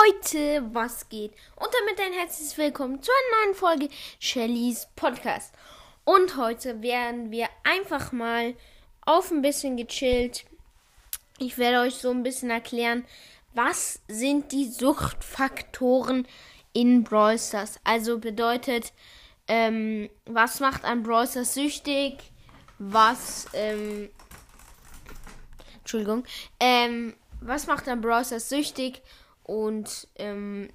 Leute, was geht? Und damit ein herzliches Willkommen zu einer neuen Folge Shellys Podcast. Und heute werden wir einfach mal auf ein bisschen gechillt. Ich werde euch so ein bisschen erklären, was sind die Suchtfaktoren in Brawl Stars. Also bedeutet, ähm, was macht ein Brawl Stars süchtig? Was, ähm, Entschuldigung, ähm, was macht ein Brawl Stars süchtig? Und ähm,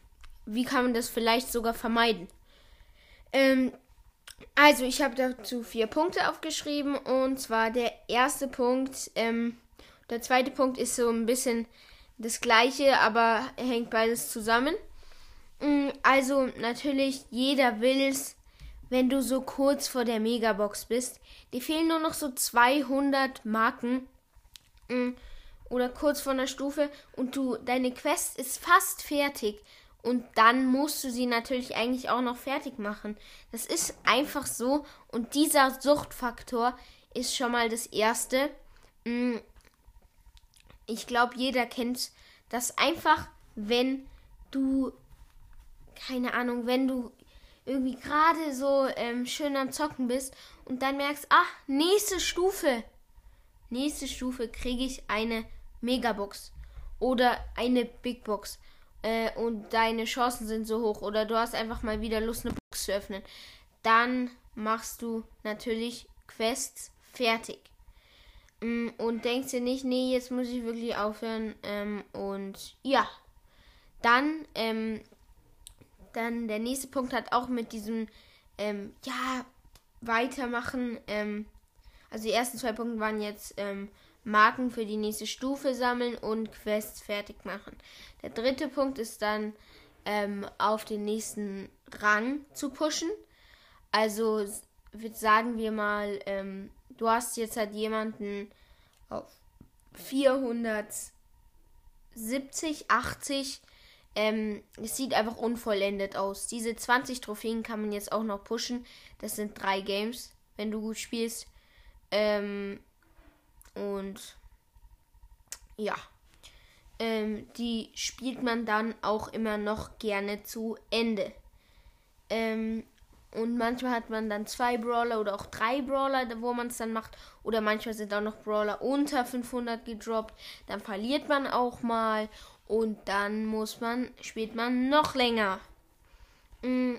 wie kann man das vielleicht sogar vermeiden. Ähm, also ich habe dazu vier Punkte aufgeschrieben und zwar der erste Punkt, ähm, der zweite Punkt ist so ein bisschen das gleiche, aber hängt beides zusammen. Mm, also natürlich, jeder will es, wenn du so kurz vor der Megabox bist. Die fehlen nur noch so 200 Marken. Oder kurz vor einer Stufe und du deine Quest ist fast fertig und dann musst du sie natürlich eigentlich auch noch fertig machen. Das ist einfach so und dieser Suchtfaktor ist schon mal das erste. Mm, ich glaube, jeder kennt das einfach, wenn du keine Ahnung, wenn du irgendwie gerade so ähm, schön am Zocken bist und dann merkst, ach, nächste Stufe. Nächste Stufe kriege ich eine Megabox oder eine Big Box äh, und deine Chancen sind so hoch oder du hast einfach mal wieder Lust, eine Box zu öffnen, dann machst du natürlich Quests fertig. Mm, und denkst dir nicht, nee, jetzt muss ich wirklich aufhören. Ähm, und ja, dann, ähm, dann der nächste Punkt hat auch mit diesem, ähm, ja, weitermachen. Ähm, also die ersten zwei Punkte waren jetzt, ähm, Marken für die nächste Stufe sammeln und Quests fertig machen. Der dritte Punkt ist dann ähm, auf den nächsten Rang zu pushen. Also sagen wir mal, ähm, du hast jetzt halt jemanden auf 470, 80. Ähm, es sieht einfach unvollendet aus. Diese 20 Trophäen kann man jetzt auch noch pushen. Das sind drei Games, wenn du gut spielst. Ähm, und ja, ähm, die spielt man dann auch immer noch gerne zu Ende. Ähm, und manchmal hat man dann zwei Brawler oder auch drei Brawler, wo man es dann macht. Oder manchmal sind auch noch Brawler unter 500 gedroppt. Dann verliert man auch mal. Und dann muss man, spielt man noch länger. Mm,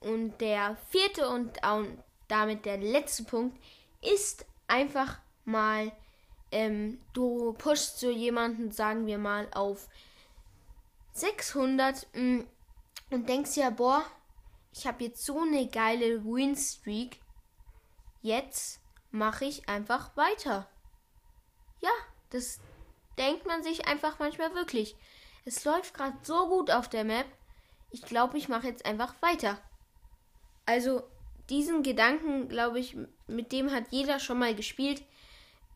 und der vierte und damit der letzte Punkt ist einfach mal, ähm, du pushst so jemanden, sagen wir mal, auf 600 mh, mm, und denkst ja, boah, ich habe jetzt so eine geile Win-Streak. Jetzt mache ich einfach weiter. Ja, das denkt man sich einfach manchmal wirklich. Es läuft gerade so gut auf der Map. Ich glaube, ich mache jetzt einfach weiter. Also diesen Gedanken, glaube ich, mit dem hat jeder schon mal gespielt.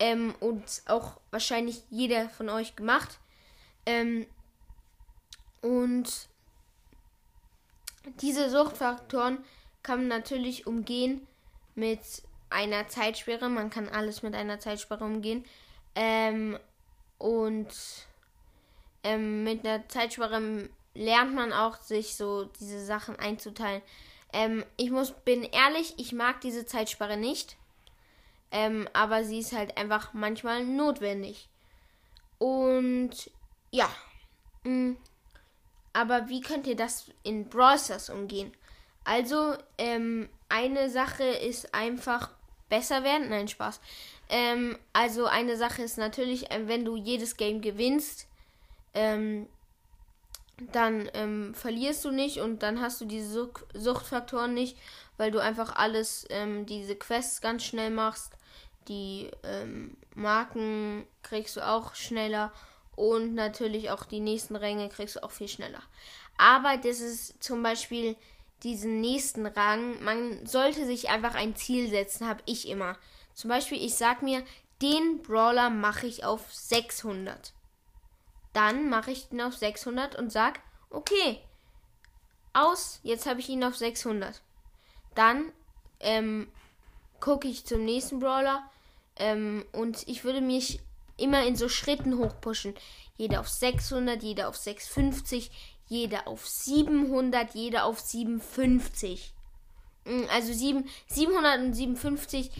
Ähm, und auch wahrscheinlich jeder von euch gemacht. Ähm, und diese Suchtfaktoren kann man natürlich umgehen mit einer Zeitsperre. Man kann alles mit einer Zeitsperre umgehen. Ähm, und ähm, mit einer Zeitsperre lernt man auch, sich so diese Sachen einzuteilen. Ähm, ich muss, bin ehrlich, ich mag diese Zeitsperre nicht. Ähm, aber sie ist halt einfach manchmal notwendig. Und ja. Mm, aber wie könnt ihr das in Browsers umgehen? Also, ähm, eine Sache ist einfach besser werden. Nein, Spaß. Ähm, also eine Sache ist natürlich, äh, wenn du jedes Game gewinnst, ähm, dann ähm, verlierst du nicht und dann hast du diese Suchtfaktoren nicht, weil du einfach alles, ähm, diese Quests ganz schnell machst die ähm, Marken kriegst du auch schneller und natürlich auch die nächsten Ränge kriegst du auch viel schneller. Aber das ist zum Beispiel diesen nächsten Rang, man sollte sich einfach ein Ziel setzen, habe ich immer. Zum Beispiel, ich sag mir, den Brawler mache ich auf 600. Dann mache ich ihn auf 600 und sag, okay, aus, jetzt habe ich ihn auf 600. Dann ähm, gucke ich zum nächsten Brawler. Ähm, und ich würde mich immer in so Schritten hochpushen. Jeder auf 600, jeder auf 650, jeder auf 700, jeder auf 750. Mm, also 7, 757,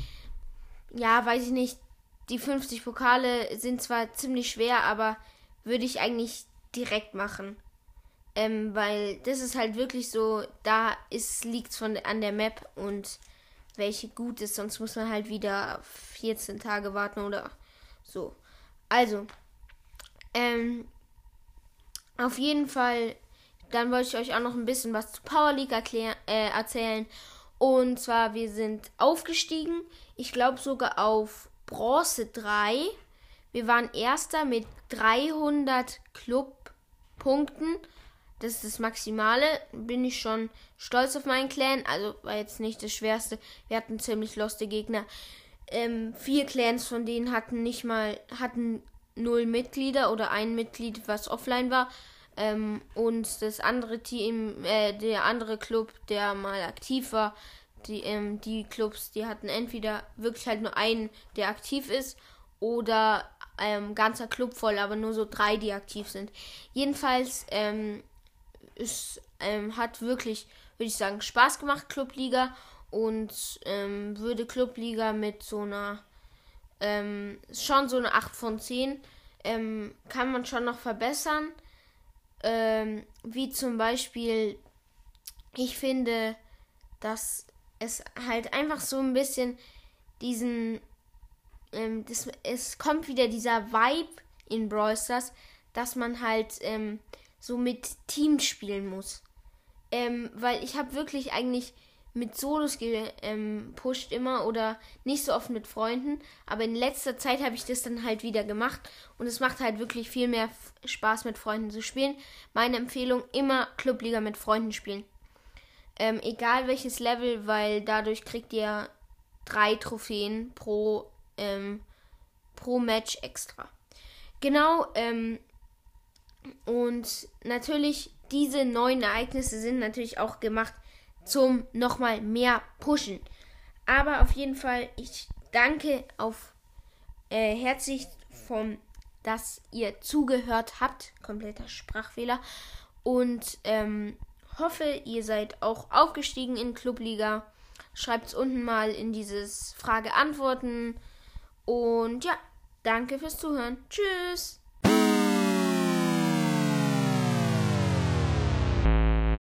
ja, weiß ich nicht. Die 50 Pokale sind zwar ziemlich schwer, aber würde ich eigentlich direkt machen. Ähm, weil das ist halt wirklich so, da liegt es von an der Map und welche gut ist, sonst muss man halt wieder 14 Tage warten oder so. Also, ähm, auf jeden Fall, dann wollte ich euch auch noch ein bisschen was zu Power League äh, erzählen. Und zwar, wir sind aufgestiegen, ich glaube sogar auf Bronze 3. Wir waren erster mit 300 Clubpunkten das ist das Maximale. Bin ich schon stolz auf meinen Clan. Also war jetzt nicht das Schwerste. Wir hatten ziemlich loste Gegner. Ähm, vier Clans von denen hatten nicht mal, hatten null Mitglieder oder ein Mitglied, was offline war. Ähm, und das andere Team, äh, der andere Club, der mal aktiv war, die, ähm, die Clubs, die hatten entweder wirklich halt nur einen, der aktiv ist, oder ähm, ganzer Club voll, aber nur so drei, die aktiv sind. Jedenfalls ähm, es ähm, hat wirklich, würde ich sagen, Spaß gemacht, Clubliga. Und ähm, würde Clubliga mit so einer, ähm, schon so eine 8 von 10, ähm, kann man schon noch verbessern. Ähm, wie zum Beispiel, ich finde, dass es halt einfach so ein bisschen diesen, ähm, das, es kommt wieder dieser Vibe in Brawl Stars, dass man halt ähm, so mit Teams spielen muss. Ähm, weil ich habe wirklich eigentlich mit Solos gepusht ähm, immer oder nicht so oft mit Freunden. Aber in letzter Zeit habe ich das dann halt wieder gemacht und es macht halt wirklich viel mehr Spaß mit Freunden zu spielen. Meine Empfehlung immer Clubliga mit Freunden spielen. Ähm, egal welches Level, weil dadurch kriegt ihr drei Trophäen pro, ähm, pro Match extra. Genau, ähm, und natürlich, diese neuen Ereignisse sind natürlich auch gemacht zum nochmal mehr Pushen. Aber auf jeden Fall, ich danke auf äh, herzlich vom, dass ihr zugehört habt. Kompletter Sprachfehler. Und ähm, hoffe, ihr seid auch aufgestiegen in Clubliga. Schreibt es unten mal in dieses Frage-Antworten. Und ja, danke fürs Zuhören. Tschüss.